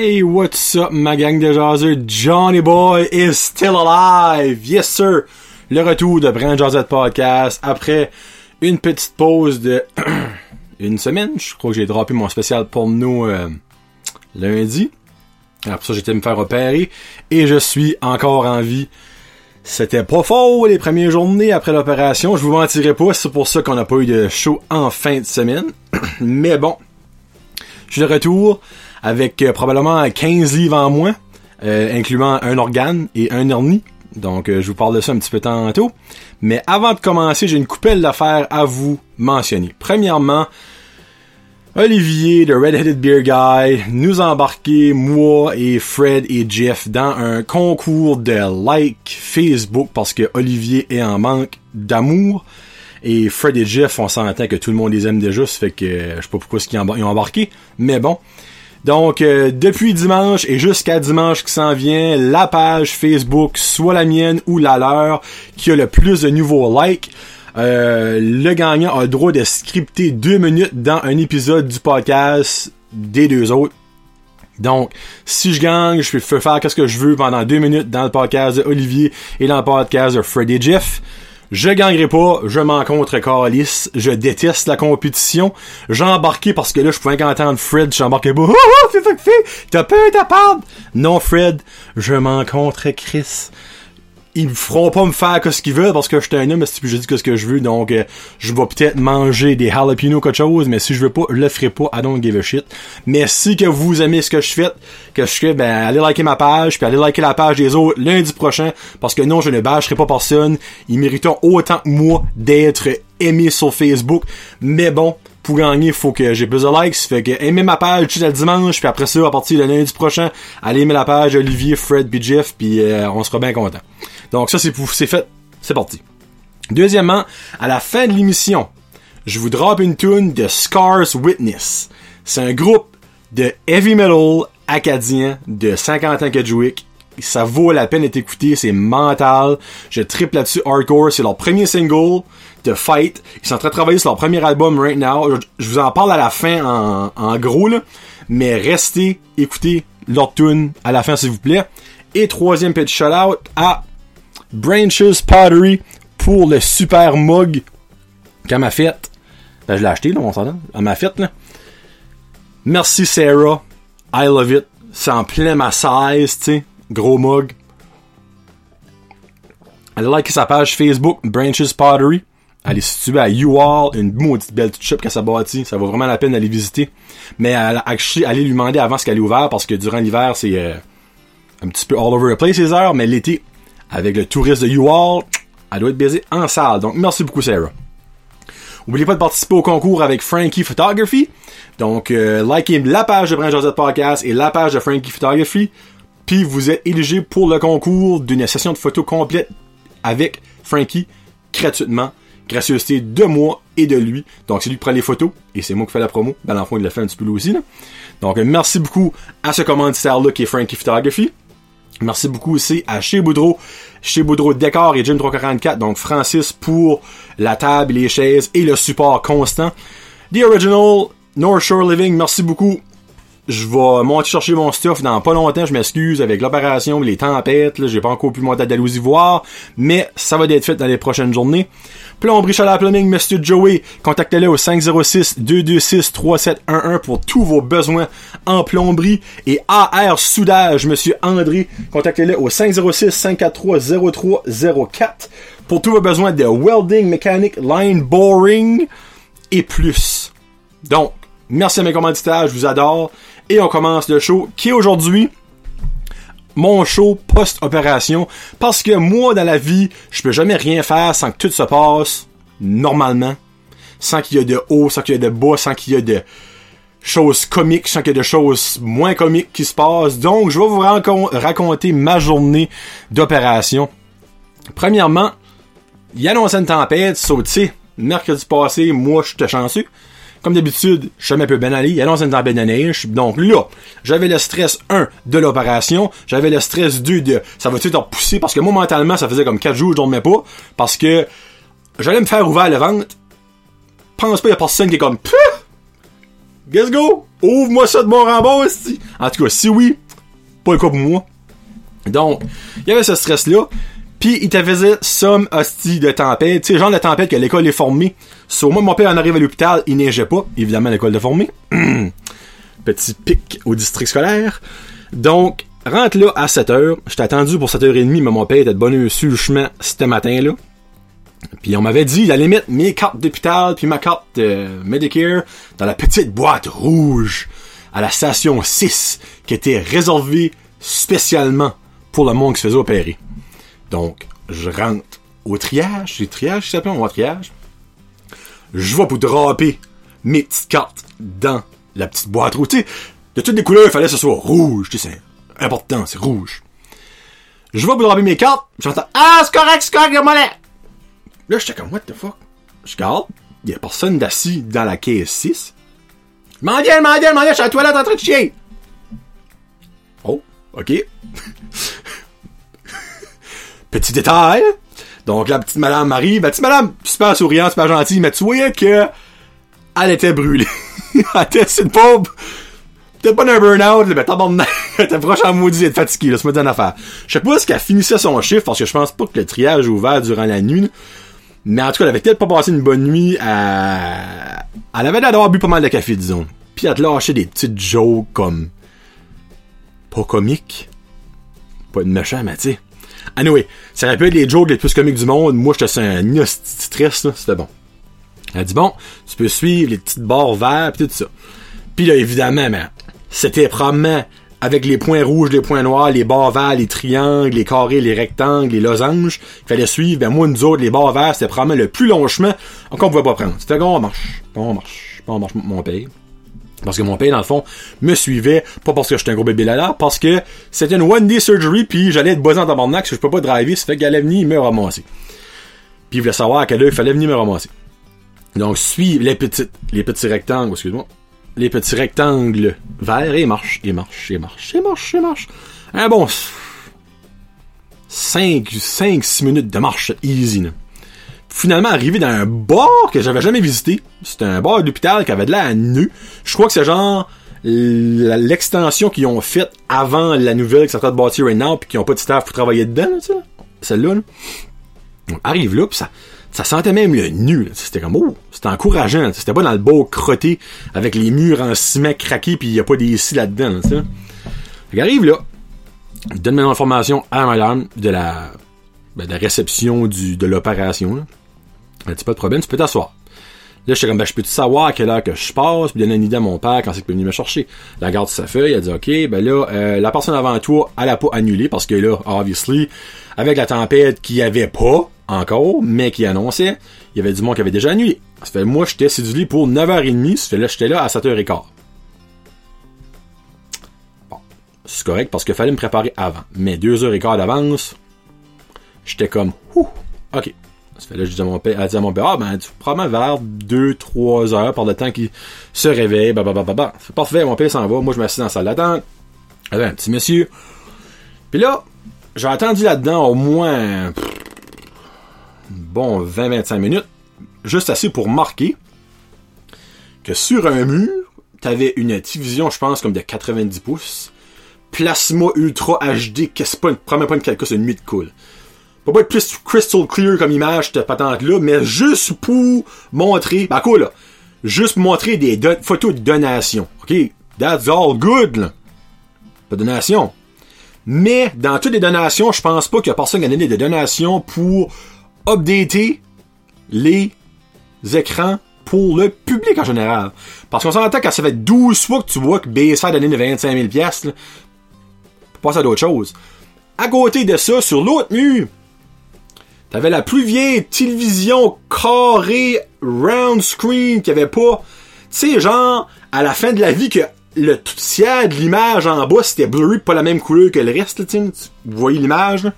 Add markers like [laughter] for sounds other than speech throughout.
Hey, what's up, ma gang de jaseux? Johnny Boy is still alive! Yes, sir! Le retour de Brand Jazette Podcast après une petite pause de [clears throat] une semaine. Je crois que j'ai droppé mon spécial pour nous euh, lundi. Pour ça, j'étais me faire opérer et je suis encore en vie. C'était pas faux les premières journées après l'opération. Je vous mentirai pas, c'est pour ça qu'on n'a pas eu de show en fin de semaine. [clears throat] Mais bon, je suis de retour avec euh, probablement 15 livres en moins, euh, incluant un organe et un hernie. Donc, euh, je vous parle de ça un petit peu tantôt. Mais avant de commencer, j'ai une coupelle d'affaires à vous mentionner. Premièrement, Olivier de Red-Headed Beer Guy nous a embarqué, moi et Fred et Jeff, dans un concours de like Facebook parce que Olivier est en manque d'amour. Et Fred et Jeff, on s'entend que tout le monde les aime déjà, ça fait que je sais pas pourquoi ils ont embarqué. Mais bon, donc, euh, depuis dimanche et jusqu'à dimanche qui s'en vient, la page Facebook, soit la mienne ou la leur, qui a le plus de nouveaux likes, euh, le gagnant a le droit de scripter deux minutes dans un épisode du podcast des deux autres. Donc, si je gagne, je peux faire ce que je veux pendant deux minutes dans le podcast de Olivier et dans le podcast de Freddy Jeff. Je gagnerai pas, je m'en contre Carlis, je déteste la compétition. J'ai embarqué parce que là, je pouvais entendre Fred, j'ai embarqué pas. Oh, oh, t'as peur, t'as peur. Non, Fred, je m'en contre Chris ils me feront pas me faire que ce qu'ils veulent parce que je suis un homme, si je dis ce que je veux, donc euh, je vais peut-être manger des jalapeno quelque chose, mais si je veux pas, je le ferai pas, I don't give a shit. Mais si que vous aimez ce que je fais, que je fais, ben allez liker ma page, puis allez liker la page des autres lundi prochain, parce que non, je ne bâcherai pas personne. Ils méritent autant que moi d'être aimés sur Facebook. Mais bon, pour gagner, faut que j'ai plus de likes. Fait que aimez ma page tout le dimanche, puis après ça, à partir de lundi prochain, allez aimer la page Olivier, Fred, puis puis euh, on sera bien content. Donc ça, c'est c'est fait. C'est parti. Deuxièmement, à la fin de l'émission, je vous drop une tune de Scars Witness. C'est un groupe de heavy metal acadien de 50 ans Kedgewick. Ça vaut la peine d'être écouté, c'est mental. Je triple là-dessus hardcore, c'est leur premier single de Fight. Ils sont en train de travailler sur leur premier album right now. Je vous en parle à la fin en, gros mais restez, écoutez leur tune à la fin s'il vous plaît. Et troisième petit shout out à Branches Pottery pour le super mug qu'elle m'a fait. Ben, je l'ai acheté, là, on s'entend. Elle m'a fait. Merci, Sarah. I love it. C'est en plein ma size, tu sais. Gros mug. Allez liker sa page Facebook, Branches Pottery. Elle est située à UR, une maudite belle shop qu'elle s'est bâtie. Ça vaut vraiment la peine d'aller visiter. Mais allez lui demander avant ce qu'elle est ouverte parce que durant l'hiver, c'est euh, un petit peu all over the place les heures. Mais l'été, avec le touriste de UR, elle doit être baisée en salle. Donc, merci beaucoup, Sarah. N'oubliez pas de participer au concours avec Frankie Photography. Donc, euh, likez la page de Brand Josette Podcast et la page de Frankie Photography. Puis, vous êtes éligible pour le concours d'une session de photos complète avec Frankie gratuitement. Gracieuseté de moi et de lui. Donc, c'est lui qui prend les photos et c'est moi qui fais la promo. Ben, dans le fond, il l'a fait un petit peu lui aussi. Donc, merci beaucoup à ce commanditaire-là qui est Frankie Photography. Merci beaucoup aussi à Chez Boudreau, Chez Boudreau Décor et Jim 344, donc Francis pour la table, les chaises et le support constant. The Original, North Shore Living, merci beaucoup. Je vais monter chercher mon stuff dans pas longtemps, je m'excuse avec l'opération, les tempêtes, j'ai pas encore pu monter à Dalhousie voir, mais ça va être fait dans les prochaines journées. Plomberie Chaleur Plumbing, Monsieur Joey. Contactez-le au 506-226-3711 pour tous vos besoins en plomberie. Et AR Soudage, Monsieur André. Contactez-le au 506-543-0304 pour tous vos besoins de welding, mécanique, line boring et plus. Donc, merci à mes commanditaires, je vous adore. Et on commence le show qui est aujourd'hui mon show post-opération parce que moi dans la vie, je peux jamais rien faire sans que tout se passe normalement, sans qu'il y ait de haut, sans qu'il y ait de bas, sans qu'il y ait de choses comiques, sans qu'il y ait de choses moins comiques qui se passent. Donc, je vais vous raconter ma journée d'opération. Premièrement, il y a une tempête, sauté mercredi passé, moi, je suis chanceux. Comme d'habitude, je peu aller. Il annonce une tempête de neige. Donc là, j'avais le stress 1 de l'opération. J'avais le stress 2 de ça va-tu être repoussé? Parce que momentalement, ça faisait comme 4 jours, je dormais pas. Parce que j'allais me faire ouvrir le ventre. Pense pas, il y a personne qui est comme Puh! let's go! Ouvre-moi ça de mon rembord! En tout cas, si oui, pas le cas pour moi. Donc, il y avait ce stress-là. Puis il te faisait somme hostie de tempête. Tu sais, genre de tempête que l'école est formée. Sur moi, mon père en arrive à l'hôpital, il neigeait pas. Évidemment, l'école de formée. [clears throat] Petit pic au district scolaire. Donc, rentre là à 7h. J'étais attendu pour 7h30, mais mon père était de bonne heure sur le chemin ce matin-là. Puis on m'avait dit d'aller mettre mes cartes d'hôpital puis ma carte de Medicare dans la petite boîte rouge à la station 6 qui était réservée spécialement pour le monde qui se faisait opérer. Donc, je rentre au triage, c'est triage, ça s'appelle, on va triage. Je vais pour draper mes petites cartes dans la petite boîte rouge. De toutes les couleurs, il fallait que ce soit rouge, tu sais, c'est important, c'est rouge. Je vais pour draper mes cartes, j'entends « Ah, c'est correct, c'est correct, moi là! » Là, j'étais comme « What the fuck? » Je regarde, il y a personne d'assis dans la caisse 6. « M'en viens, m'en je suis à la toilette en train de chier! » Oh, ok. [laughs] Petit détail. Donc, la petite madame Marie, la petite madame super souriante, super gentille, mais tu voyais que elle était brûlée. [laughs] elle était, une pauvre. T'es pas un burn-out, mais tabarnak. [laughs] elle était proche en maudit, elle fatiguée, là, c'est une affaire. Je sais pas ce qu'elle finissait son chiffre, parce que je pense pas que le triage est ouvert durant la nuit. Mais en tout cas, elle avait peut-être pas passé une bonne nuit à... Elle avait l'air d'avoir bu pas mal de café, disons. Puis elle te lâchait des petites jokes comme... Pas comiques. Pas de méchant, mais tu sais Anyway, ça être les jokes les plus comiques du monde. Moi, je te sens un stress, là. C'était bon. Elle dit, bon, tu peux suivre les petites barres verts pis tout ça. Puis là, évidemment, c'était probablement avec les points rouges, les points noirs, les barres verts, les triangles, les carrés, les rectangles, les losanges qu'il fallait suivre. Ben moi, nous autres, les barres verts, c'était probablement le plus long chemin encore on pouvait pas prendre. C'était bon, on marche. On marche. On marche mon pays. Parce que mon père, dans le fond, me suivait, pas parce que j'étais un gros bébé là, parce que c'était une one-day surgery, puis j'allais être boisant dans tabarnak, que je peux pas driver, ça fait qu'elle allait venir me ramasser. Puis il voulait savoir à quelle heure il fallait venir me ramasser. Donc, suivre les petites, les petits rectangles, excuse-moi, les petits rectangles verts, et marche, et marche, et marche, et marche, et marche. Un bon 5, 5, 6 minutes de marche easy, là finalement arrivé dans un bar que j'avais jamais visité. C'était un bar d'hôpital qui avait de l'air nu. Je crois que c'est genre l'extension qu'ils ont faite avant la nouvelle qui s'est de bâtir right now puis qui ont pas de staff pour travailler dedans, tu Celle-là, là. Arrive là, pis ça, ça sentait même le nu. C'était comme, oh, c'était encourageant. C'était pas dans le beau crotté avec les murs en ciment craqués puis y a pas des scies là-dedans, tu sais. Fait arrive là, donne mes informations à madame de la, ben, de la réception de l'opération, elle dit pas de problème, tu peux t'asseoir. Là, j'étais comme, ben, je peux-tu savoir à quelle heure que je passe, puis donner une idée à mon père quand c'est qu'il peut venir me chercher? La garde sa feuille, elle dit, OK, ben là, euh, la personne avant toi, elle a pas annulé, parce que là, obviously, avec la tempête qu'il y avait pas, encore, mais qui annonçait, il y avait du monde qui avait déjà annulé. Ça fait, moi, j'étais séduit pour 9h30, ça fait là, j'étais là à 7h15. Bon. C'est correct, parce qu'il fallait me préparer avant. Mais 2h15 d'avance, j'étais comme, ouh, OK. Ça fait là, à mon père, à mon père, ah, ben, tu probablement vers 2-3 heures par le temps qu'il se réveille, bah, bah, bah, bah, bah. Parfait, mon père s'en va, moi, je m'assieds dans la salle d'attente. Allez, un petit monsieur. Puis là, j'ai attendu là-dedans au moins, bon, 20-25 minutes, juste assez pour marquer que sur un mur, t'avais une télévision, je pense, comme de 90 pouces, plasma ultra HD, qu'est-ce pas, prends pas une c'est une nuit de cool pas pas être plus crystal clear comme image, cette patente-là, mais juste pour montrer, bah quoi, là? Juste pour montrer des photos de donation. OK? That's all good, là. Pas de donation. Mais, dans toutes les donations, je pense pas qu'il y a personne qui a donné des donations pour updater les écrans pour le public en général. Parce qu'on s'entend quand ça fait 12 fois que tu vois que BSA a donné de 25 000 pièces, pour passer à d'autres choses. À côté de ça, sur l'autre mur, T'avais la plus vieille télévision carrée round screen qui avait pas, tu sais, genre, à la fin de la vie que le tiers de l'image en bas c'était blurry pas la même couleur que le reste, tu vous voyez l'image.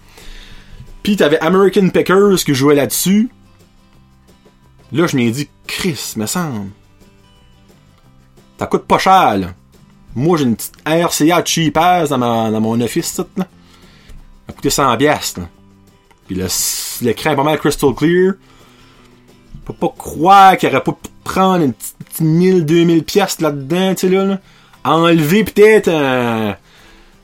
Pis t'avais American Pickers qui jouait là-dessus. Là, je m'ai dit, Chris, me semble. Ça coûte pas cher, là. Moi, j'ai une petite RCA cheap ass dans, dans mon office, tout, là. Ça a coûté 100 piastres, là. Puis l'écran est pas mal crystal clear. Peux pas croire qu'il aurait pas prendre une petite 1000, 2000 pièces là-dedans, tu sais, là. Enlever peut-être un-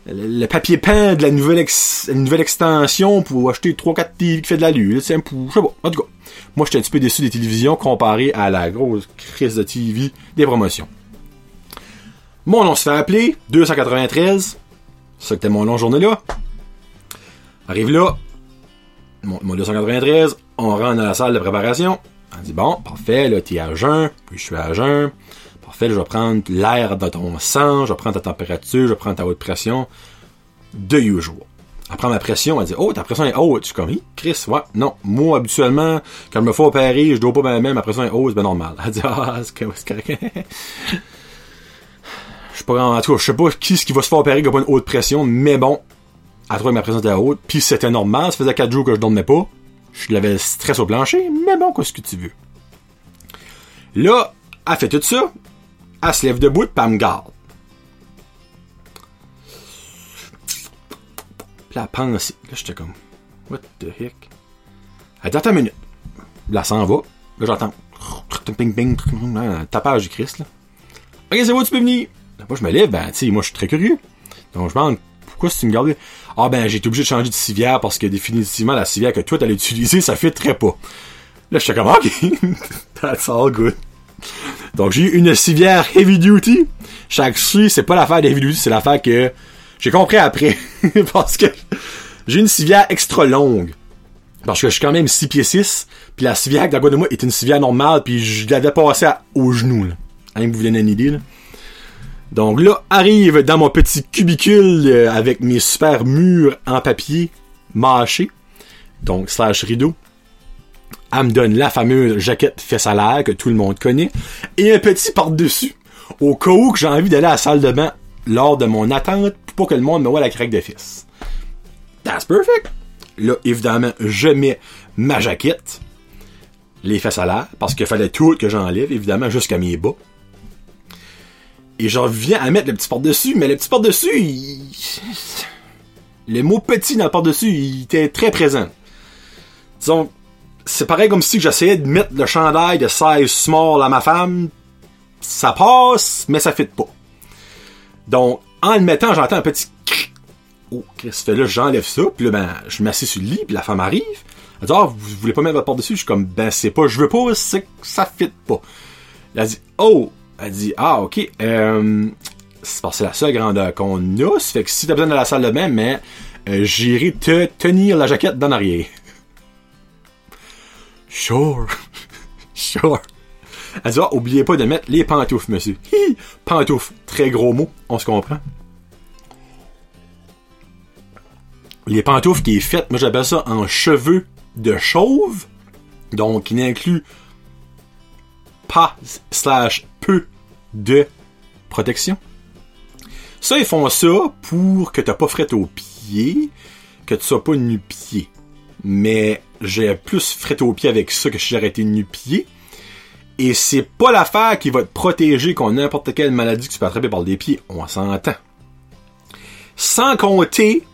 le papier peint de la nouvelle, ex- nouvelle extension pour acheter 3-4 TV qui fait de la lue, pour, je sais pas. En tout cas, moi, j'étais un petit peu déçu des télévisions comparé à la grosse crise de TV des promotions. Mon nom se fait appeler, 293. Ça c'était mon long journée là. Arrive là, mon, mon 293, on rentre dans la salle de préparation. On dit bon, parfait, là, t'es à jeun, puis je suis à jeun. Parfait, je vais prendre l'air de ton sang, je vais prendre ta température, je vais prendre ta haute pression. De usual. Après ma pression, elle dit Oh, ta pression est haute. Je suis comme Chris, ouais, non. Moi, habituellement, quand je me fais opérer, je dois pas ma même, ma pression est haute, c'est ben normal. Elle dit Ah, c'est correct. Je sais pas, en tout cas, je sais pas qui ce qui va se faire opérer qui a pas une haute pression, mais bon, elle trouvait que ma pression était haute, puis c'était normal, ça faisait 4 jours que je dormais pas. Je l'avais stress au plancher, mais bon, qu'est-ce que tu veux? Là, elle fait tout ça, elle se lève debout, puis elle me garde. Puis elle pense, là, j'étais comme, what the heck? Elle attends une minute. Là, s'en va. Là, j'entends, ping, tapage du Christ, là. Ok, c'est bon, tu peux venir. Moi, je me lève, ben, tu sais, moi, je suis très curieux. Donc, je demande, pourquoi si tu me gardais? Ah, ben, j'ai été obligé de changer de civière parce que définitivement, la civière que toi, t'allais utiliser, ça fait très pas. Là, j'étais comme, ok, [laughs] that's all good. Donc, j'ai eu une civière heavy duty. Chaque suie, c'est pas l'affaire heavy duty, c'est l'affaire que j'ai compris après. [laughs] parce que j'ai une civière extra longue. Parce que je suis quand même 6 pieds 6, puis la civière d'à de moi est une civière normale, puis je l'avais passée à- au genou, là. Hein, vous vous donnez une idée, là. Donc là, arrive dans mon petit cubicule euh, avec mes super murs en papier mâché, donc slash rideau. Elle me donne la fameuse jaquette fesse à l'air que tout le monde connaît et un petit par-dessus au cas où que j'ai envie d'aller à la salle de bain lors de mon attente pour que le monde me voit la craque de fesse. That's perfect. Là, évidemment, je mets ma jaquette, les fesses à l'air, parce qu'il fallait tout que j'enlève, évidemment, jusqu'à mes bas. Et j'en viens à mettre le petit par-dessus, mais le petit par-dessus, il... le mot petit dans le par-dessus, il était très présent. Disons, c'est pareil comme si j'essayais de mettre le chandail de size small à ma femme. Ça passe, mais ça fit pas. Donc, en le mettant, j'entends un petit cric. Oh, fait là? J'enlève ça, puis là, ben, je m'assieds sur le lit, puis la femme arrive. Elle dit, ah, vous voulez pas mettre votre par-dessus? Je suis comme, ben, c'est pas, je veux pas, c'est que ça fit pas. Elle dit, oh, elle dit, ah, ok, euh, c'est la seule grandeur qu'on a, ça fait que si t'as besoin de la salle de bain, mais euh, j'irai te tenir la jaquette d'en arrière. Sure. [laughs] sure. Elle dit, ah, oubliez pas de mettre les pantoufles, monsieur. Hi! Pantoufles, très gros mot, on se comprend. Les pantoufles qui est faites, moi j'appelle ça en cheveux de chauve, donc qui n'inclut pas slash peu de protection. Ça, ils font ça pour que t'as pas fret aux pieds, que tu sois pas nu-pied. Mais j'ai plus fret aux pieds avec ça que si j'aurais été nu-pied. Et c'est pas l'affaire qui va te protéger contre n'importe quelle maladie que tu peux attraper par les pieds. On s'entend. Sans compter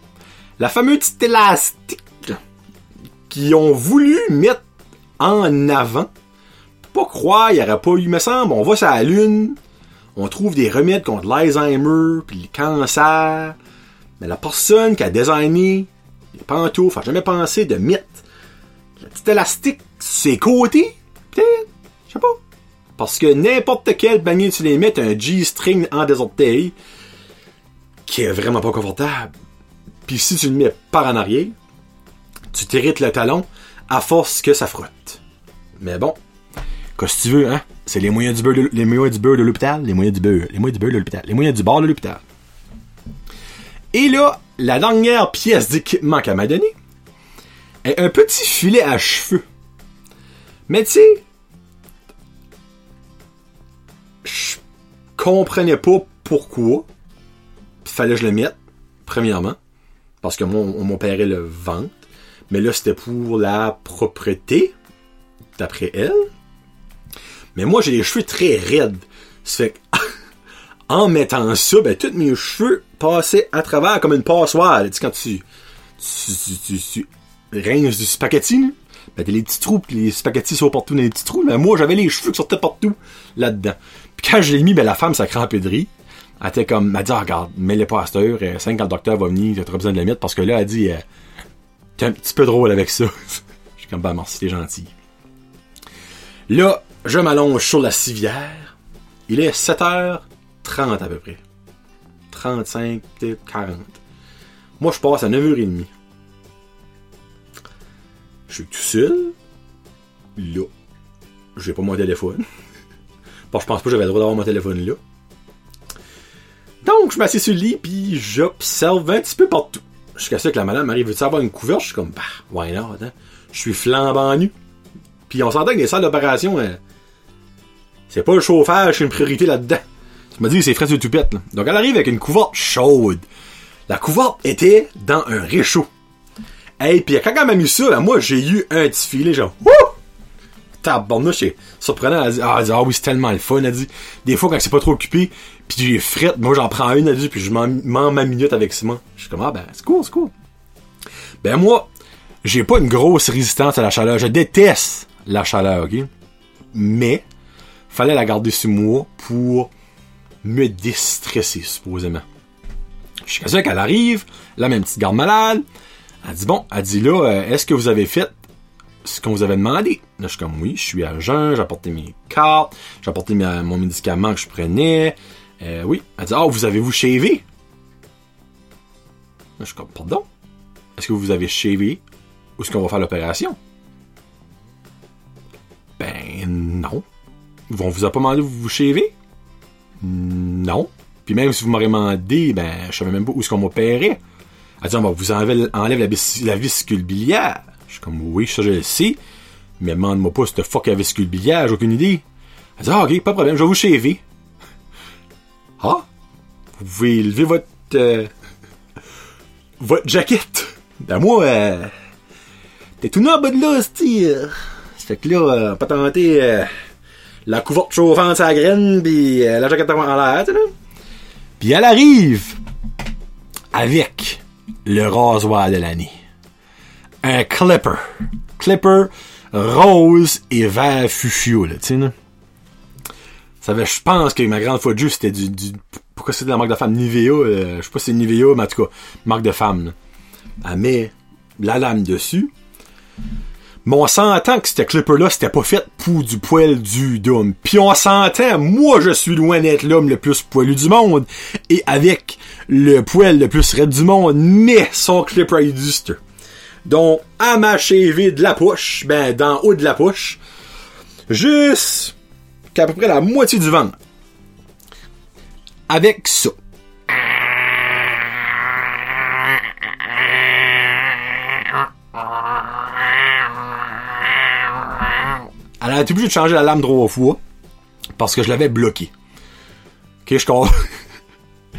la fameuse petite élastique qu'ils ont voulu mettre en avant. Pas croire, il n'y aurait pas eu, me semble, on va sur la lune, on trouve des remèdes contre l'Alzheimer, puis le cancer. Mais la personne qui a designé les pantoufles a jamais pensé de mettre la petite élastique sur ses côtés. Peut-être, je sais pas. Parce que n'importe quel panier tu les mets, un G-string en des orteils qui est vraiment pas confortable. Puis si tu le mets par en arrière, tu t'irrites le talon à force que ça frotte. Mais bon, qu'est-ce que tu veux, hein? C'est les moyens du beurre de, les moyens du beurre de l'hôpital, les moyens du beurre, les moyens du beurre de l'hôpital, les moyens du bar de l'hôpital. Et là, la dernière pièce d'équipement qu'elle m'a donné est un petit filet à cheveux. Mais tu sais, je comprenais pas pourquoi fallait que je le mette, premièrement, parce que moi, on m'opérait le ventre, mais là, c'était pour la propreté, d'après elle. Mais moi, j'ai les cheveux très raides. Ça fait que, [laughs] en mettant ça, ben, tous mes cheveux passaient à travers comme une passoire. Tu quand tu, tu, tu, tu, tu du spaghetti, Ben, t'as les petits trous, pis les spaghettis sont partout dans les petits trous. Mais moi, j'avais les cheveux qui sortaient partout là-dedans. Puis quand je l'ai mis, ben, la femme, ça crampé de rire. Elle était comme, elle dit, ah, regarde, mets-les pas à cette heure. Euh, cinq, quand le docteur va venir, t'as trop besoin de les mettre. Parce que là, elle dit, euh, t'es un petit peu drôle avec ça. [laughs] Je suis comme, bah, merci, t'es gentil. Là, je m'allonge sur la civière. Il est 7h30 à peu près. 35, peut-être 40. Moi, je passe à 9h30. Je suis tout seul. Là. J'ai pas mon téléphone. [laughs] bon, je pense pas que j'avais le droit d'avoir mon téléphone là. Donc, je m'assieds sur le lit, puis j'observe un petit peu partout. Jusqu'à ce que la madame arrive, veut avoir une couverte? Je suis comme, bah, why not, hein? Je suis flambant nu. Puis on s'entend que les salles d'opération, hein, c'est pas le chauffage, c'est une priorité là-dedans. Tu m'as dit c'est frais sur toupette. Donc elle arrive avec une couverte chaude. La couverte était dans un réchaud. Hey, pis quand elle m'a mis ça, moi, j'ai eu un petit filet, genre, wouh! Tabarnouche, c'est surprenant. Elle dit, ah, elle dit, ah oui, c'est tellement le fun. Elle dit, des fois, quand c'est pas trop occupé, pis j'ai frette, moi, j'en prends une, elle dit, puis je m'en ma minute avec Simon. Je suis comme, ah, ben, c'est cool, c'est cool. Ben, moi, j'ai pas une grosse résistance à la chaleur. Je déteste la chaleur, ok? Mais, fallait la garder sur moi pour me déstresser, supposément. Jusqu'à ce qu'elle arrive, la même petite garde malade, elle dit, bon, elle dit là, euh, est-ce que vous avez fait ce qu'on vous avait demandé? Là, je suis comme, oui, je suis à jeun, j'ai apporté mes cartes, j'ai apporté mon médicament que je prenais. Euh, oui. Elle dit, ah, vous avez-vous shavé? Là, je suis comme, pardon? Est-ce que vous avez shavé? Où est-ce qu'on va faire l'opération? Ben, non. On vous a pas demandé de vous shaver? Non. Puis même si vous m'aurez demandé, ben, je savais même pas où est-ce qu'on m'opérait. Elle dit, on va vous enlever, enlève la, viscule biliaire. Je suis comme, oui, ça je le sais. Mais demande-moi pas cette fuck la viscule biliaire, j'ai aucune idée. Elle dit, ah, ok, pas de problème, je vais vous shaver. Ah? Vous pouvez lever votre, euh, votre jaquette. Ben moi, euh, t'es tout en bas de là, c'est Ça fait que là, euh, pas tenter, euh, la couverte chauffante à la graine, pis euh, la jaquette en l'air, tu sais, Puis elle arrive avec le rasoir de l'année. Un clipper. Clipper rose et vert fuchsia, là, tu sais, je pense que ma grande fois de jeu, c'était du, pourquoi c'était la marque de femme Nivea, euh, je sais pas si c'est Nivea, mais en tout cas, marque de femme. Elle met la lame dessus. Mais on s'entend que ce clipper-là, c'était pas fait pour du poil du d'homme. Puis on s'entend, moi je suis loin d'être l'homme le plus poilu du monde. Et avec le poil le plus raide du monde, mais son clipper est juste. Donc, à ma cheville de la poche, ben, d'en haut de la poche, juste qu'à peu près la moitié du ventre. Avec ça. Elle a été obligée de changer la lame trois fois parce que je l'avais bloqué. Ok, je [laughs]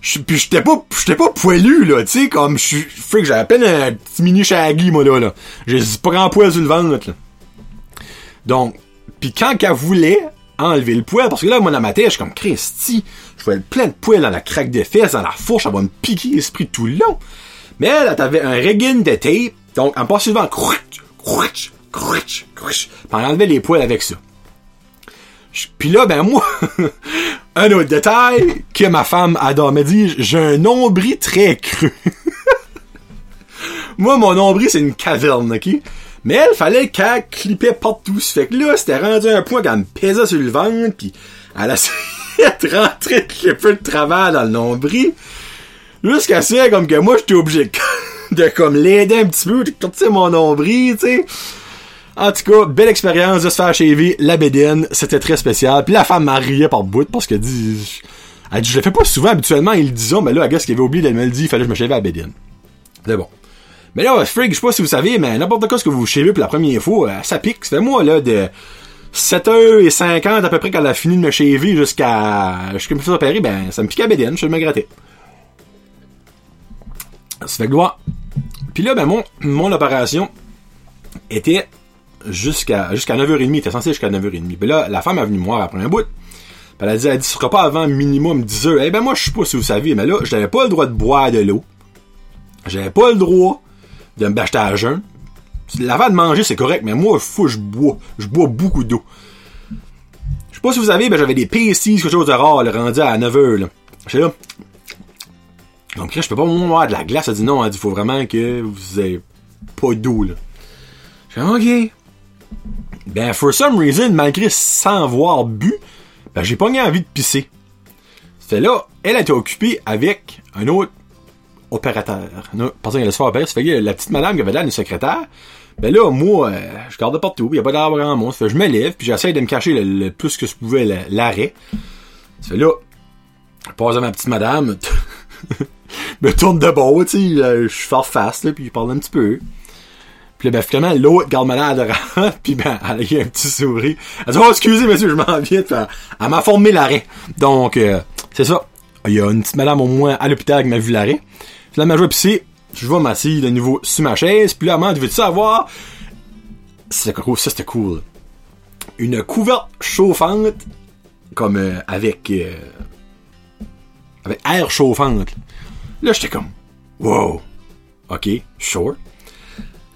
Je, puis j'étais pas, j'étais pas poilu, là, tu sais, comme, je suis, que j'avais à peine un petit mini shaggy, moi, là, là. J'ai pas grand poil sur le ventre, là. Donc, puis quand qu'elle voulait enlever le poil, parce que là, moi, dans ma tête, je suis comme, Christy, je vois plein de poils dans la craque des fesses, dans la fourche, elle va me piquer l'esprit tout le long. Mais elle, elle avait un regain de tape, donc, en passant souvent, crouch, crouch, crouch, crouch, pis elle enlevait les poils avec ça. Puis là, ben moi, [laughs] un autre détail que ma femme adore me dire, j'ai un nombril très creux. [laughs] moi, mon nombril, c'est une caverne, ok? Mais elle, fallait qu'elle clippait partout. Ça fait que là, c'était rendu un point qu'elle me pesait sur le ventre, puis elle a [laughs] de rentrer de clipper le travail dans le nombril. Jusqu'à ce comme que moi, j'étais obligé de comme l'aider un petit peu, de sortir mon nombril, tu sais. En tout cas, belle expérience de se faire shaver la bédaine. C'était très spécial. Puis la femme m'a rié par bout parce qu'elle dit... Elle dit, je le fais pas souvent. Habituellement, ils le disent, mais là, à gars, qu'il avait oublié, elle me le dit, il fallait que je me shave à la bédaine. C'est bon. Mais là, Frig, je sais pas si vous savez, mais n'importe quoi ce que vous shavez pour la première fois, euh, ça pique. C'était moi, là, de 7h50 à peu près quand elle a fini de me shaver jusqu'à... Jusqu'à me faire opérer, ben, ça me piquait à la bédaine, je me grattais. Ça fait gloire. Puis là, ben, mon, mon opération était jusqu'à jusqu'à 9h30. était censé jusqu'à 9h30. Mais là, la femme est venue me voir après un bout. elle a dit, elle dit, ce sera pas avant minimum 10 h Eh ben, moi, je sais pas si vous saviez, mais là, je n'avais pas le droit de boire de l'eau. J'avais pas le droit de me bâcher à jeun. L'avant de manger, c'est correct, mais moi, que je bois. Je bois beaucoup d'eau. Je sais pas si vous avez, ben j'avais des P6, quelque chose de rare, là, rendu à 9h, là. J'étais là. Donc, je peux pas boire de la glace. Elle dit non, elle dit, faut vraiment que vous ayez pas d'eau, là. J'ai dit, ok. Ben, for some reason, malgré sans avoir bu, ben, j'ai pas eu envie de pisser. Fait là, elle était occupée avec un autre opérateur. Pensant qu'elle allait se faire fait que la petite madame qui avait l'air d'une secrétaire, ben là, moi, euh, je garde partout, il y a pas d'arbre fait que je me lève, puis j'essaie de me cacher le, plus que je pouvais l'arrêt. Ça fait là, je passe à ma petite madame, [laughs] me tourne de bord, tu sais, euh, je fais face, puis je parle un petit peu. Puis ben, finalement, l'autre garde malade [laughs] puis ben, elle a eu un petit sourire. Elle dit, oh, excusez, monsieur, je m'en viens. Puis elle, m'a formé l'arrêt. Donc, euh, c'est ça. Il y a une petite madame au moins à l'hôpital qui m'a vu l'arrêt. Puis là, ma joie pisser, je vois m'asseoir de nouveau sur ma chaise, puis là, elle veux-tu savoir? Ça c'était cool. Une couverte chauffante, comme euh, avec, euh, avec air chauffante. Là, j'étais comme, wow, ok, sure.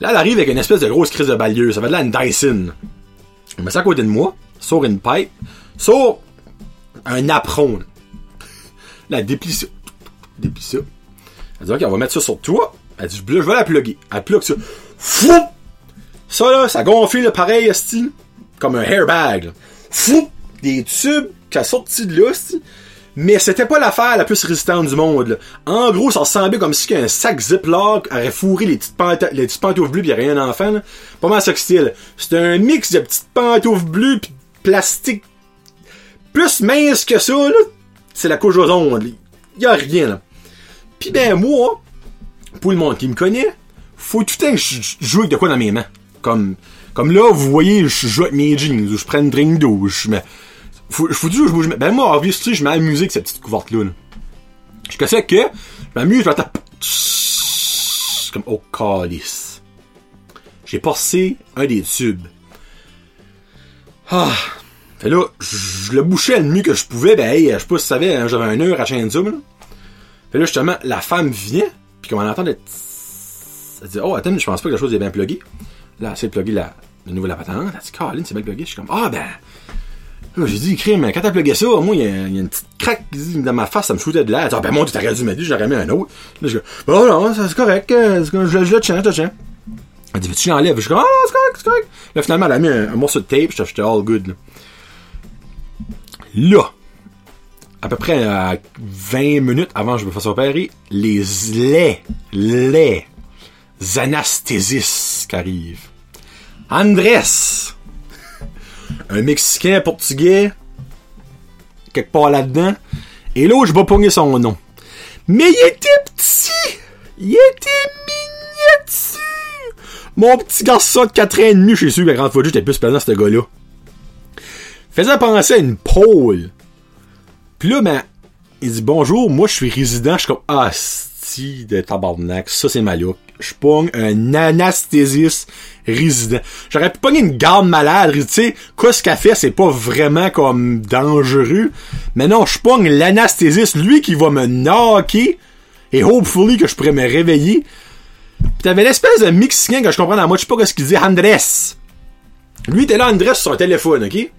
Là, elle arrive avec une espèce de grosse crise de balieux. Ça va de là une Dyson. Elle met ça à côté de moi, sort une pipe, sort un apron. Elle [laughs] déplie ça. Déplie ça. Elle dit, OK, on va mettre ça sur toi. Elle dit, je vais la plugger. Elle plug ça. Fou! Ça, là, ça gonfle, pareil, style, comme un airbag. Fou! Des tubes qui sorti de là, style. Mais c'était pas l'affaire la plus résistante du monde. En gros, ça ressemblait comme si un sac Ziploc aurait fourré les petites, pantoufles, les petites pantoufles bleues pis rien un enfant. Là. Pas mal ça que style. C'était un mix de petites pantoufles bleues pis plastique plus mince que ça. là. C'est la couche ronde. Y a rien là. Pis ben moi, pour le monde qui me connaît, faut tout le temps que je joue avec de quoi dans mes mains. Comme, comme là, vous voyez, je joue avec mes jeans, ou je prends une drink d'eau, faut, faut que je bouge. Ben moi, obviously, je m'amuse avec cette petite couverte-là. Je sais que, je m'amuse, je vais taper. Comme au calice. J'ai passé un des tubes. Ah. Fait là, je le bouchais le mieux que je pouvais. Ben, hey, je sais pas si tu savais, hein, j'avais un heure à zoom, là. Fait là, justement, la femme vient, puis comme on entend le elle dit, oh, attends, je pense pas que la chose est bien pluguée. Là, c'est plugué la, la patente. Elle dit, Caroline, c'est bien plugué. Je suis comme, ah, ben, j'ai dit, crime, quand t'as plugué ça, moi, il y, a une petite craque dans ma face, ça me foutait de l'air. Ah, ben, moi, t'aurais dû m'aider, j'aurais mis un autre. Là, je dis, oh non, c'est correct, euh, je, le tiens, je le tiens. Elle dit, tu l'enlèves? Je dis, ah, non, c'est correct, c'est correct. Là, finalement, elle a mis un, morceau de tape, j'étais all good, là. Là, à peu près à 20 minutes avant que je me fasse opérer, les les, les anesthésis qui arrivent. Andrés! Un Mexicain, portugais, quelque part là-dedans. Et l'autre, je vais pogner son nom. Mais il était petit! Il était miniature! Mon petit garçon de 4 ans et demi, je suis sûr la grande fois j'étais plus pesant ce gars-là. Faisait penser à une pôle. Puis là, ben, il dit bonjour, moi je suis résident, je suis comme, ah, de tabarnak, ça c'est ma je pogne un anesthésiste résident. J'aurais pu pogner une garde malade, tu sais, quoi ce qu'elle fait, c'est pas vraiment comme dangereux. Mais non, je pogne l'anesthésiste, lui qui va me knocker, et hopefully que je pourrais me réveiller. Pis t'avais l'espèce de Mexicain que je comprends dans moi, je sais pas ce qu'il dit, Andrés. Lui était là, Andrés, sur son téléphone, ok?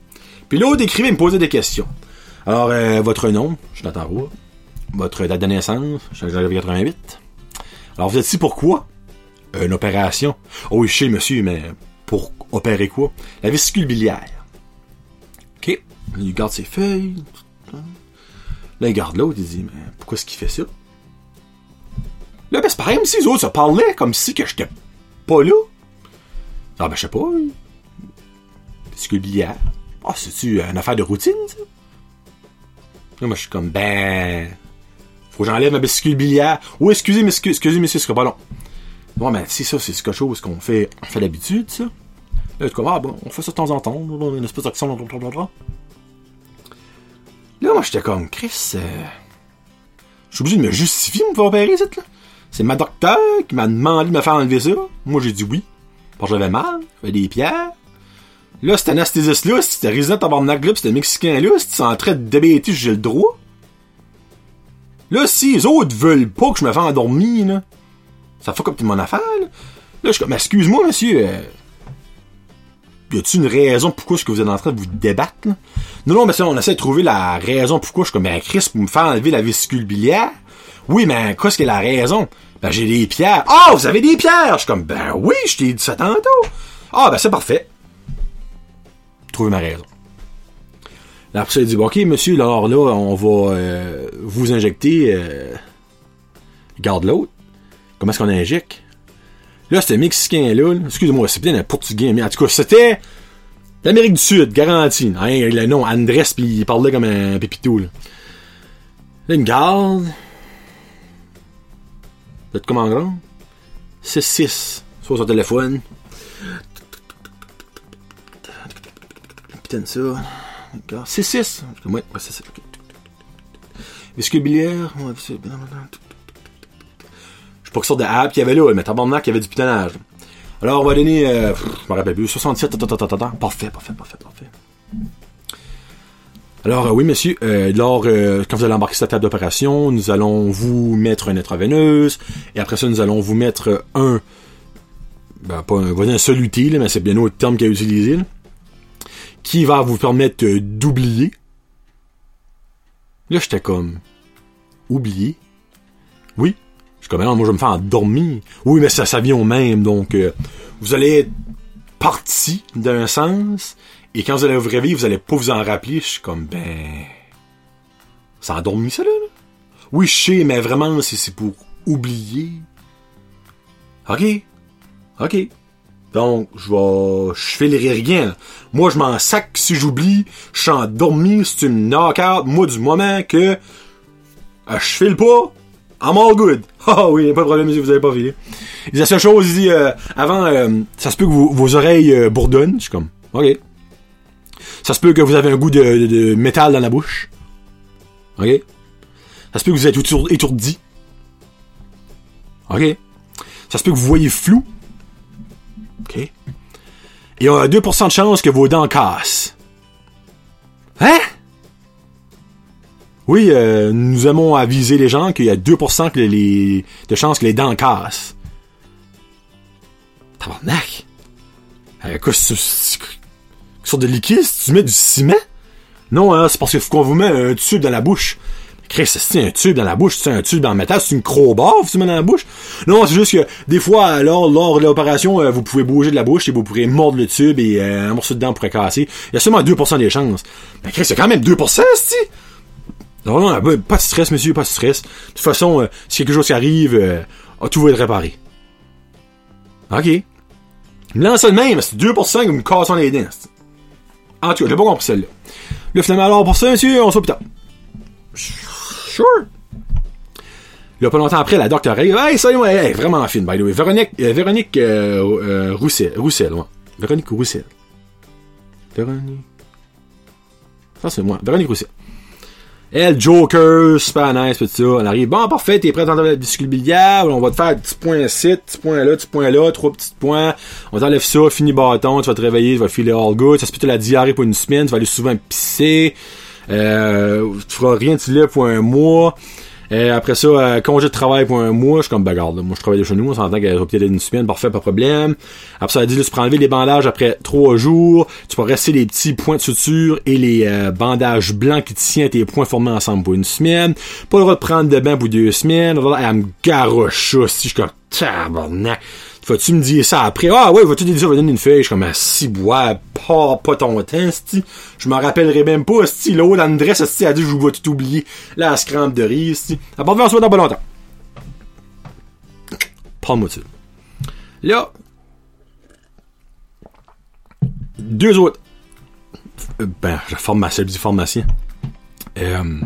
Puis l'autre écrivait, il me posait des questions. Alors, euh, votre nom, je l'attends Roux. Votre date de naissance, suis 88. Alors, vous êtes ici pourquoi? Une opération. Oh, je sais, monsieur, mais pour opérer quoi? La vésicule biliaire. OK. Il garde ses feuilles. Là, il garde l'autre, il dit, mais pourquoi est-ce qu'il fait ça? Là, ben, c'est pareil, même si les autres se parlaient comme si que j'étais pas là. Ah, ben, je sais pas. Vésicule biliaire. Ah, c'est-tu une affaire de routine, ça? Là, moi, je suis comme, ben, faut j'enlève ma vésicule biliaire. Oui, excusez, monsieur, excusez, monsieur, ce sera pas long. Bon, ben, si ça, c'est quelque chose qu'on fait, on fait d'habitude, ça. Là, tu ah, bon, on fait ça de temps en temps, une espèce d'action, Là, moi, j'étais comme, Chris, euh, je suis obligé de me justifier, me faire opérer, cette, là. C'est ma docteur qui m'a demandé de me faire enlever ça. Moi, j'ai dit oui. Parce que j'avais mal, j'avais des pierres. Là, cet anesthésiste-là, si c'était résident de tabarnak là, c'était mexicain-là, tu en train de débêter, j'ai le droit. Là, si les autres veulent pas que je me fasse endormir, là, ça fait comme mon affaire, là. Là, je suis comme, excuse-moi, monsieur, euh, y a-tu une raison pourquoi est-ce que vous êtes en train de vous débattre, là? Non, non, mais ça, on essaie de trouver la raison pourquoi je suis comme, ben, Chris, pour me faire enlever la vésicule biliaire. Oui, mais qu'est-ce que la raison? Ben, j'ai des pierres. Ah, vous avez des pierres! Je suis comme, ben oui, je t'ai dit ça tantôt. Ah, ben, c'est parfait. Trouvez ma raison. Après ça, il dit, bon, ok, monsieur, alors là, on va euh, vous injecter. Euh, garde l'autre. Comment est-ce qu'on injecte? Là, c'était Mexicain-là, là, excusez-moi, c'est peut-être un Portugais, mais en tout cas, c'était l'Amérique du Sud, garanti. Hein, le nom, Andrés, puis il parlait comme un pépito, là. Là, une garde. Vous êtes comment grand? 6-6. Sur son téléphone. Putain, ça. 6-6. Ouais, ouais, c'est ça. C'est je sais pas de app qu'il y avait là, mais tabarnak, il y avait du putanage. Alors, on va donner, euh, me rappelle plus, 67, ta, ta, ta, ta, ta. parfait, parfait, parfait, parfait. Alors, euh, oui, monsieur, euh, lors, euh, quand vous allez embarquer sur la table d'opération, nous allons vous mettre une intraveineuse, et après ça, nous allons vous mettre un, ben, pas un, un là, mais c'est bien autre terme qu'il a utilisé, là, qui va vous permettre euh, d'oublier. Là, j'étais comme, oublier? Oui, je suis comme, non, moi, je me faire endormir. Oui, mais ça, ça au même. Donc, euh, vous allez être parti d'un sens, et quand vous allez vous réveiller, vous allez pas vous en rappeler. Je suis comme, ben... Ça endormi, ça, là? Oui, je sais, mais vraiment, c'est pour oublier. OK. OK. Donc, je vais... Je fais rien. Moi, je m'en sac si j'oublie. Je suis endormi. C'est une knock-out. Moi, du moment que... euh, je file pas, I'm all good. [laughs] Ah oui, pas de problème si vous avez pas filé. Il dit la seule chose, il dit, euh, avant, euh, ça se peut que vos, oreilles euh, bourdonnent. Je suis comme, ok. Ça se peut que vous avez un goût de, de- métal dans la bouche. Ok. Ça se peut que vous êtes étour- étourdi. Ok. Ça se peut que vous voyez flou. Ok. Et il y a 2% de chance que vos dents cassent. Hein? Oui, euh, nous aimons aviser les gens qu'il y a 2% que les, de chances que les dents cassent. Tabarnak! Euh, quoi, c'est, sorte de liquide? Tu mets du ciment? Non, hein, c'est parce qu'il faut qu'on vous met un tube dans la bouche. Chris, c'est un tube dans la bouche, c'est un tube en métal, c'est une crowbar tu mets dans la bouche? Non, c'est juste que des fois, alors, lors de l'opération, euh, vous pouvez bouger de la bouche et vous pourrez mordre le tube et euh, un morceau de pourrait casser. Il y a seulement 2% des chances. Mais Chris, c'est quand même 2%, c'est non, non, pas de stress, monsieur, pas de stress. De toute façon, euh, si quelque chose qui arrive, euh, tout va être réparé. OK. Lance de même, c'est 2% que vous me cassez les dents. En tout cas, j'ai pas compris celle-là. Là, finalement, alors pour ça, monsieur, on se voit. Là, pas longtemps après, la docteur arrive. Hey, salut, ouais, hey, vraiment fine, by the way. Véronique, euh, euh, euh, Roussel, Roussel. Véronique Roussel. Véronique. Ça, c'est moi. Véronique Roussel. Elle, Joker, super nice, tout ça. Elle arrive, bon, parfait, t'es prêt à enlever la vésicule biliaire, on va te faire petit point ici, petit point là, petit point là, trois petits points. On t'enlève ça, fini bâton, tu vas te réveiller, tu vas filer all good. Ça se peut la diarrhée pour une semaine, tu vas aller souvent pisser. Euh, tu feras rien de lait pour un mois. Euh, après ça, euh, congé de travail pour un mois, je suis comme, ben, regarde, là, moi, je travaille de chez nous, on s'entend qu'elle va peut-être une semaine, parfait, pas de problème. Après ça, elle dit, là, tu peux enlever les bandages après trois jours, tu peux rester les petits points de suture et les euh, bandages blancs qui tiennent tes points formés ensemble pour une semaine. Pas le droit de prendre de bain pour deux semaines. Elle me garoche ça, si je suis comme, tabarnak. Faut-tu me dire ça après? Ah ouais, vas-tu dire ça, va donner une feuille? Je suis comme, si, bois, pas, pas ton temps, sti. Je m'en rappellerai même pas, sti. L'autre, André, sti, a dit, je vais tout oublier. Là, elle se de rire, sti. Part de faire ça dans pas longtemps. Prends-moi ça. Là, deux autres. Euh, Ben, la pharmacien, je dis pharmacien. Euh,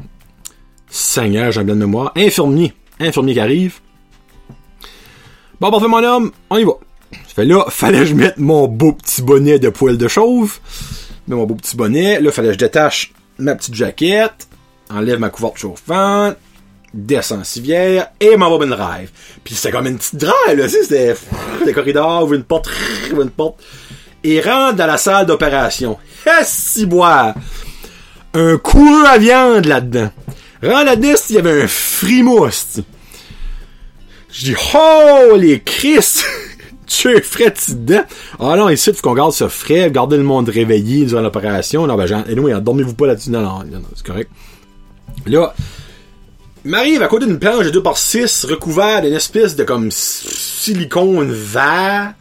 Seigneur, j'ai un bien de mémoire. Infirmier. Infirmier qui arrive. Bon, parfait, mon homme, on y va. Fait là, [laughs] fallait que je mette mon beau petit bonnet de poil de chauve. Mets mon beau petit bonnet. Là, fallait que je détache ma petite jaquette. Enlève ma couverte chauffante. Descends en civière. Et m'en va une drive. Puis c'était comme une petite drive, là. C'était [laughs] le corridor, ouvre une porte, [laughs] ouvre une porte. Et rentre dans la salle d'opération. Si boire. Un coureur à viande là-dedans. Rentre là-dedans, il y avait un frimousse. Je dis, oh, les Chris! [laughs] tu es frais dedans. Ah non, ici, il faut qu'on garde ça frais, garder le monde réveillé durant l'opération. Non, ben, genre, anyway, dormez-vous pas là-dessus. Non, non, non, non c'est correct. Là, m'arrive à côté d'une planche de 2x6 recouverte d'une espèce de comme silicone vert.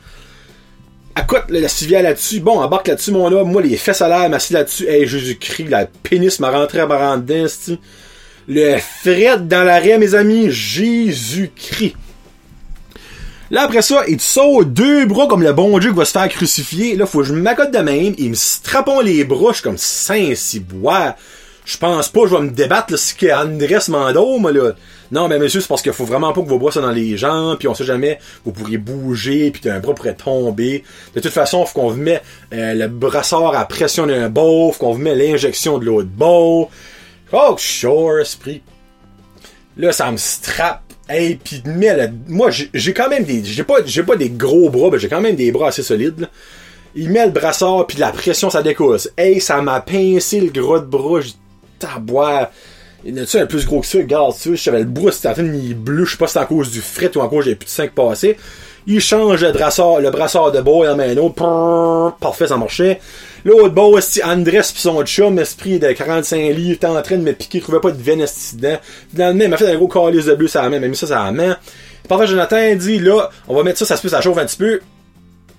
À côté la civière là-dessus. Bon, embarque là-dessus, mon homme. Moi, les fesses à l'air, m'assis là-dessus. Hey, Jésus-Christ, la pénis m'a rentré à ma dedans, Le fret dans l'arrêt, mes amis. Jésus-Christ. Là, après ça, il te saute deux bras comme le bon Dieu qui va se faire crucifier. Là, faut que je m'accote de même. Il me strapon les bras. Je suis comme Saint-Ciboire je pense pas je vais me débattre là, si Andrés m'endorme là. Non, mais monsieur, c'est parce qu'il faut vraiment pas que vos bras soient dans les jambes, puis on sait jamais, vous pourriez bouger, puis un bras pourrait tomber. De toute façon, faut qu'on vous met euh, le brassard à pression d'un beau, faut qu'on vous met l'injection de l'autre beau. Oh, sure, esprit. Là, ça me strappe. Hey, puis mais moi, j'ai quand même des, j'ai pas, j'ai pas des gros bras, mais j'ai quand même des bras assez solides. Il met le brassard, puis la pression, ça décousse. Hey, ça m'a pincé le gros de bras boire. Il y en a-tu un plus gros que ça? Regarde, tu sais, j'avais le brousse, c'était en train de bleu, je sais pas si c'est à cause du fret ou en cause j'ai plus de 5 passés. Il change le brassard, de beau en main autre. Parfait, ça marchait. L'autre beau, Andrés pis son chum, esprit de 45 livres, était en train de me piquer, il trouvait pas de veine dedans. Finalement, il m'a fait un gros calice de bleu sur la main, il m'a mis ça sur la main. Parfait, Jonathan dit, là, on va mettre ça, ça se peut, ça chauffe un petit peu.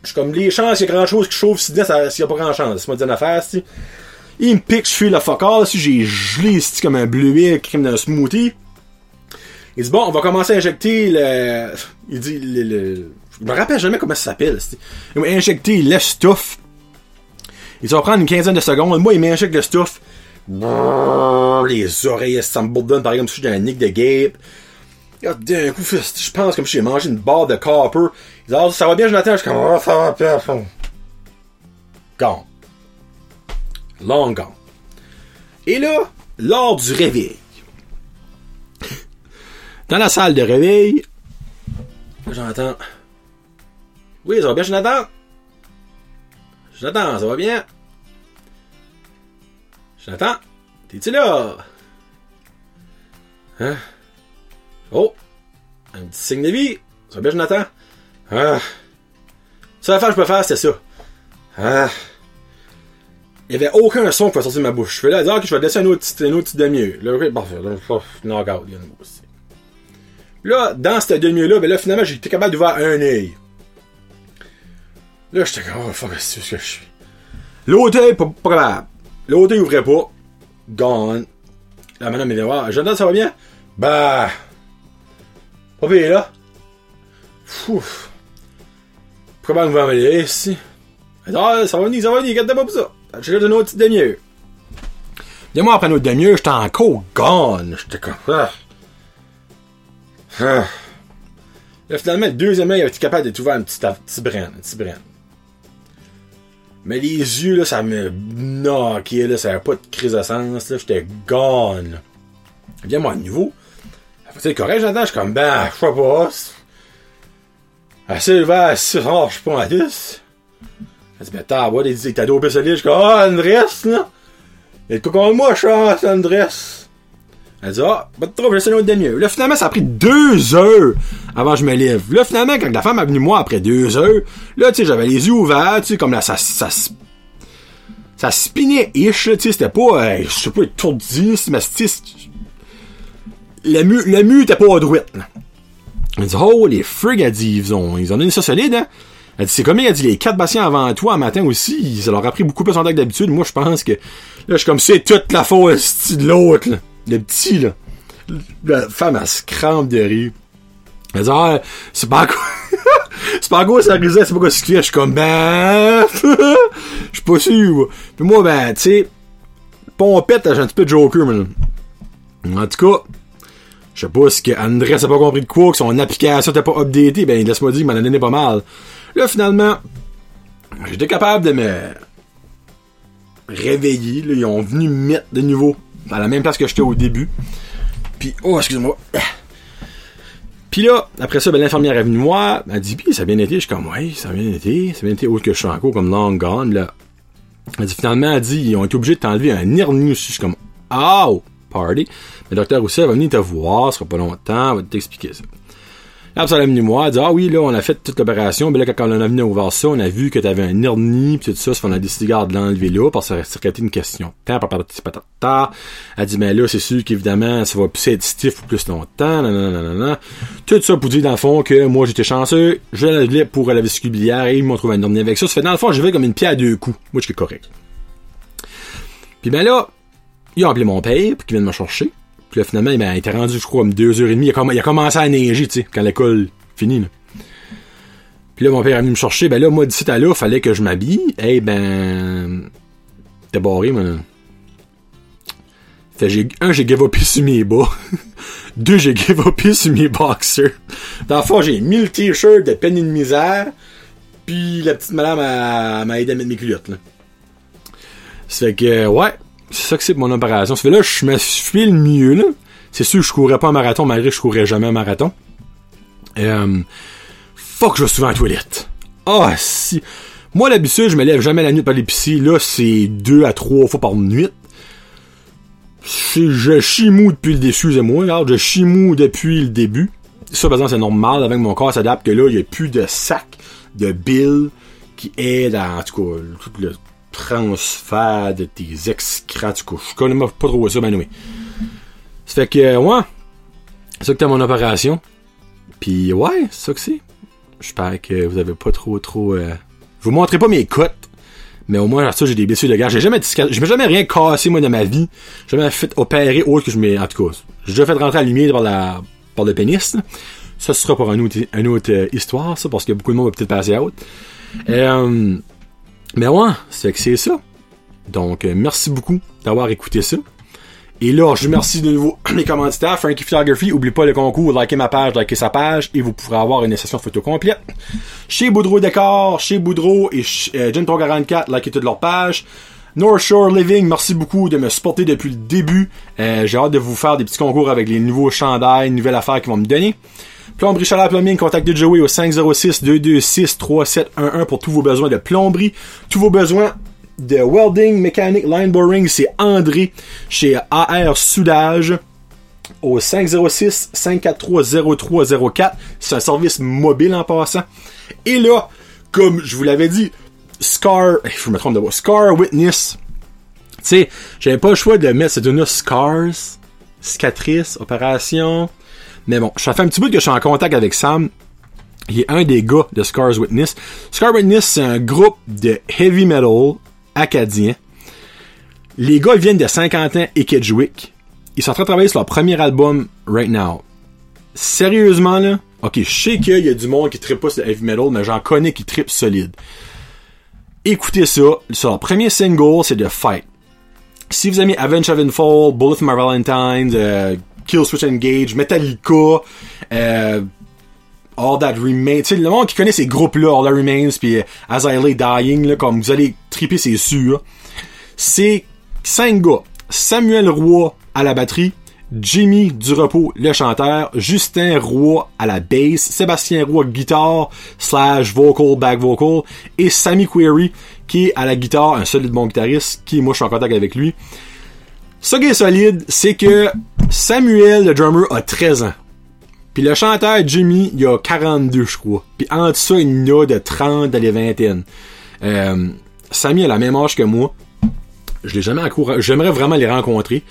Je suis comme, les chances, il y a grand chose qui chauffe si dedans, s'il y a pas grand chance. C'est moi dire une affaire, si. Il me pique, je suis le fuck all, si j'ai gelé comme un bleuet crème d'un smoothie. Il dit bon, on va commencer à injecter le. Il dit le. Je me rappelle jamais comment ça s'appelle. Il va injecter le stuff. Il va prendre une quinzaine de secondes. Moi, il m'injecte le stuff. Les oreilles, ça me bourdonne par exemple si j'ai un nick de gape. D'un coup, je pense comme si j'ai mangé une barre de copper. Il dit, ah, ça va bien, Jonathan? Je suis comme, oh, ça va bien. Gone. Long gone. Et là, lors du réveil, dans la salle de réveil, j'entends. Oui, ça va bien, Jonathan? Jonathan, ça va bien? Jonathan, t'es-tu là? Hein? Oh! Un petit signe de vie. Ça va bien, Jonathan? Ah! Ça va faire, je peux faire, c'était ça. Ah! il y avait aucun son qui va sortir de ma bouche. Je fais là, dire, ok, je vais laisser un autre petit, un autre demi-heure. Là, ok, parfait. Il y a une aussi. Là, dans cette demi-heure-là, ben là, finalement, j'étais capable d'ouvrir un œil. Là, j'étais comme, oh, fuck, c'est ce que je suis. L'autre œil, pas, pas capable. L'autre œil ouvrait pas. Gone. La madame me dit, voir, Jonathan, ça va bien? Bah. Pas pire, là. Fouf. Pourquoi pas me voir ici? Ah, ça va venir, ça va venir, garde pas pour ça. J'ai une autre demi-heure. Deux mois après une demi-heure, j'étais encore gone. J'étais comme. Ah. Ah. Là, finalement, le deuxième œil, il été capable de trouver un petit, brin. Un petit. Mais les yeux, là, ça me knockait, là, ça avait pas de crise de sens, là, j'étais gone. Viens-moi à nouveau. C'est correct, j'entends, je suis comme, ben, je sais pas. Assez ouvert, assez fort, je suis pas à 10. Elle dit, mais t'as, ouais, il t'a dopé. Je suis comme, ah, Andrés, là. Il dit, contre moi, chance, Andrés. Elle dit, ah, pas de trouble, j'essaie une autre demi-heure. Là, finalement, ça a pris deux heures avant que je me lève. Là, finalement, quand la femme est venue moi après deux heures, là, tu sais, j'avais les yeux ouverts, tu sais, comme là, ça, ça, ça spinait ish, tu sais, c'était pas, euh, je sais pas, étourdi, mais tu sais, le mu, le mu était pas droite, Elle dit, oh, les frigs, elle dit, ils ont, ils ont donné ça solide, hein. Elle dit, c'est comme a dit, les quatre patients avant toi, un matin aussi, ça leur a pris beaucoup plus en temps que d'habitude. Moi, je pense que, là, je suis comme, c'est toute la faute de l'autre, là. Le petit, là. La femme, elle se crampe de rire. Elle dit, ah, c'est pas quoi. [laughs] c'est pas quoi ça risait, c'est pas quoi ce qu'il fait. Je suis comme, ben, [laughs] je suis pas sûr. Puis moi, ben, tu sais, pompette, j'ai un petit peu de Joker, man. En tout cas, je sais pas si André a pas compris de quoi, que son application était pas updatée, ben, laisse-moi dire qu'il m'en a donné pas mal. Là, finalement, j'étais capable de me réveiller. Là, ils ont venu me mettre de nouveau à la même place que j'étais au début. Puis, oh, excuse-moi. Puis là, après ça, ben, l'infirmière est venue moi. Elle dit, puis ça a bien été. Je suis comme, oui, ça a bien été. Ça a bien été autre que je suis encore comme long gone. Là. Elle dit, finalement, elle dit, ils ont été obligés de t'enlever un hernie. Je suis comme, oh, party. Le docteur aussi, va venir te voir, ce sera pas longtemps, va t'expliquer ça. L'a venu moi, elle dit, ah oui, là, on a fait toute l'opération, mais là, quand on a venu voir ça, on a vu que t'avais un hernie, pis tout ça, on a décidé de l'enlever là, parce que ça aurait une question. Elle dit, mais là, c'est sûr qu'évidemment, ça va plus être stiff pour plus longtemps, nanana. Tout ça pour dire, dans le fond, que moi, j'étais chanceux, je l'avais pour la vésicule et ils m'ont trouvé un hernie avec ça. Ça fait, dans le fond, je vais comme une pierre à deux coups. Moi, j'étais correct. Puis ben là, ils ont appelé mon père, pour qu'il vienne me chercher. Puis là, finalement, ben, était rendu, je crois, comme deux heures et. Il a, commencé à neiger, quand l'école finit, là. Puis là, mon père est venu me chercher. Ben là, moi, d'ici à là, fallait que je m'habille. Eh ben... T'es barré, man. Fait, j'ai, un, j'ai give up [laughs] sur mes bas. Deux, j'ai give up sur mes boxers. Dans le fond, j'ai mis le t-shirt de peine de misère. Puis la petite madame m'a aidé à mettre mes culottes, là. C'est que, ouais, c'est ça que c'est mon opération. Ça fait là, je me suis le mieux, là. C'est sûr, je courais pas un marathon, malgré que je courais jamais un marathon. Euh, fuck, je vais souvent la toilette. Ah, si. Moi, l'habitude, je me lève jamais la nuit par l'épicerie. Là, c'est deux à trois fois par nuit. Je chie mou depuis le début, excusez-moi, je chie mou depuis le début. Ça, par exemple, c'est normal, avec mon corps s'adapte, que là, il n'y a plus de sac de billes qui aident à, en tout cas, tout le transfert de tes excrets. Je connais pas trop ça, ben oui. Ça fait que, ouais, c'est ça que t'as mon opération. Puis, ouais, c'est ça que c'est. J'espère que vous avez pas trop, trop... Euh... Je vous montrerai pas mes cotes. Mais au moins, ça, j'ai des blessures de guerre. J'ai jamais je m'ai jamais rien cassé, moi, de ma vie. J'ai jamais fait opérer autre que je m'ai, en tout cas. J'ai déjà fait rentrer à la lumière par la, par le pénis. Ça, ce sera pour une autre, une autre euh, histoire, ça, parce que beaucoup de monde va peut-être passer à autre. Euh, mais ouais, c'est que c'est ça. Donc, euh, merci beaucoup d'avoir écouté ça. Et là, je remercie de nouveau [clears throat] les commanditaires, Frankie Photography. Oublie pas le concours, likez ma page, likez sa page, et vous pourrez avoir une session photo complète. Chez Boudreau Décor, chez Boudreau et euh, 44, likez toutes leurs pages. North Shore Living, merci beaucoup de me supporter depuis le début. Euh, j'ai hâte de vous faire des petits concours avec les nouveaux chandails, nouvelles affaires qu'ils vont me donner. Plomberie Chaleur Plumbing, contactez Joey au 506-226-3711 pour tous vos besoins de plomberie, tous vos besoins de welding, mécanique, line boring, c'est André chez AR Soudage au 506-543-0304. C'est un service mobile en passant. Et là, comme je vous l'avais dit, Scar, je me trompe de voix, Scar Witness. Tu sais, j'avais pas le choix de mettre cette une Scars, cicatrice, opération, mais bon, ça fait un petit bout que je suis en contact avec Sam. Il est un des gars de Scars Witness. Scars Witness, c'est un groupe de heavy metal acadien. Les gars viennent de Saint-Quentin et Kedgewick. Ils sont en train de travailler sur leur premier album right now. Sérieusement, là, ok, je sais qu'il y a du monde qui trippe pas sur le heavy metal, mais j'en connais qui trippe solide. Écoutez ça. Sur leur premier single, c'est The Fight. Si vous aimez Avenge Sevenfold, Bullet for My Valentine, euh, Kill Switch Engage, Metallica, euh, All That Remains. Tu sais, le monde qui connaît ces groupes-là, All That Remains, puis euh, As I Lay Dying, là, comme vous allez triper, c'est sûr. C'est cinq gars. Samuel Roy à la batterie, Jimmy Durepos, le chanteur, Justin Roy à la bass, Sébastien Roy guitare slash vocal, back vocal, et Sammy Query qui est à la guitare, un solide bon guitariste, qui moi je suis en contact avec lui. Ce qui est solide, c'est que Samuel, le drummer, a 13 ans. Puis le chanteur Jimmy, il a 42, je crois. Puis entre ça, il y a de 30 à les vingtaines. Euh, Sammy a la même âge que moi. Je l'ai jamais encouragé. J'aimerais vraiment les rencontrer.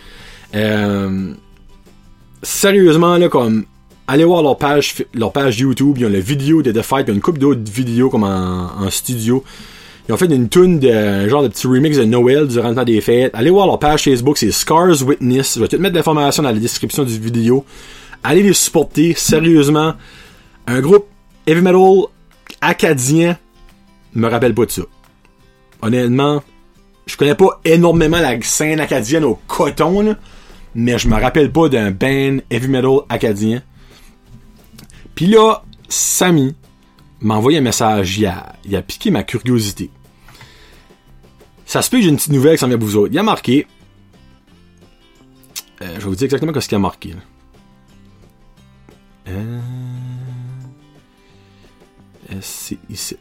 Euh, sérieusement, là, comme, allez voir leur page, leur page YouTube. Ils ont la vidéo de The Fight. Il y a une couple d'autres vidéos comme en studio. Ils ont fait une tune de genre de petit remix de Noël durant le temps des fêtes. Allez voir leur page Facebook, c'est Scars Witness. Je vais tout mettre l'information dans la description du vidéo. Allez les supporter, sérieusement. Un groupe heavy metal acadien me rappelle pas de ça. Honnêtement, je connais pas énormément la scène acadienne au coton, mais je me rappelle pas d'un band heavy metal acadien. Puis là, Sammy, m'a envoyé un message, il a, il a piqué ma curiosité. Ça se peut que j'ai une petite nouvelle qui s'en vient pour vous autres. Il a marqué. Euh, je vais vous dire exactement ce qu'il a marqué. Euh, ici.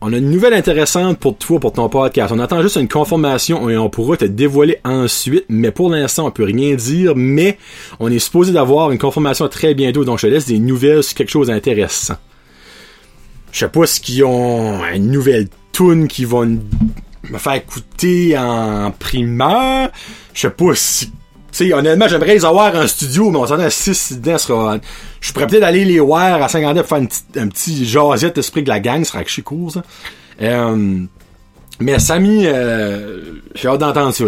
on a une nouvelle intéressante pour toi, pour ton podcast. On attend juste une confirmation et on pourra te dévoiler ensuite, mais pour l'instant, on peut rien dire, mais on est supposé d'avoir une confirmation très bientôt, donc je te laisse des nouvelles sur quelque chose d'intéressant. Je sais pas ce qu'ils ont une nouvelle tune qui va me faire écouter en primeur. Je sais pas si tu sais, honnêtement, j'aimerais les avoir en studio, mais on s'en a 6 dedans, sera... Je pourrais peut-être aller les voir à 50 pour faire un petit jasette d'esprit de la gang, ce sera que je suis cool, ça. Euh, mais Samy, euh, j'ai hâte d'entendre ça.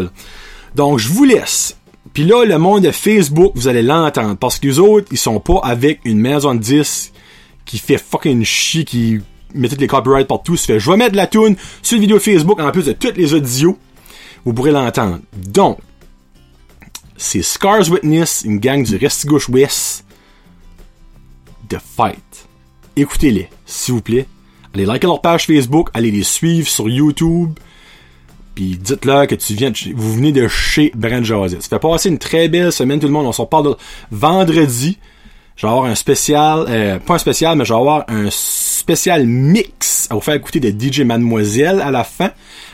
Donc, je vous laisse. Puis là, le monde de Facebook, vous allez l'entendre. Parce que les autres, ils sont pas avec une maison de 10 qui fait fucking chier, qui met toutes les copyrights partout. Ça fait, je vais mettre la tune sur une vidéo Facebook en plus de toutes les audios. Vous pourrez l'entendre. Donc, c'est Scars Witness, une gang du Restigouche West. The Fight. Écoutez-les, s'il vous plaît. Allez liker leur page Facebook, allez les suivre sur YouTube. Puis dites-leur que tu viens, vous venez de chez Brand Joseph. Ça fait passer une très belle semaine tout le monde. On s'en parle de vendredi. Je vais avoir un spécial, euh, pas un spécial, mais je vais avoir un spécial mix à vous faire écouter de DJ Mademoiselle à la fin.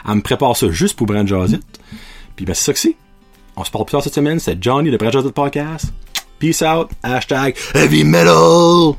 Elle me prépare ça juste pour Brand Joseph. Puis ben c'est ça que c'est. On se parle plus tard cette semaine. C'est Johnny, le Brad Podcast. Peace out. Hashtag Heavy Metal.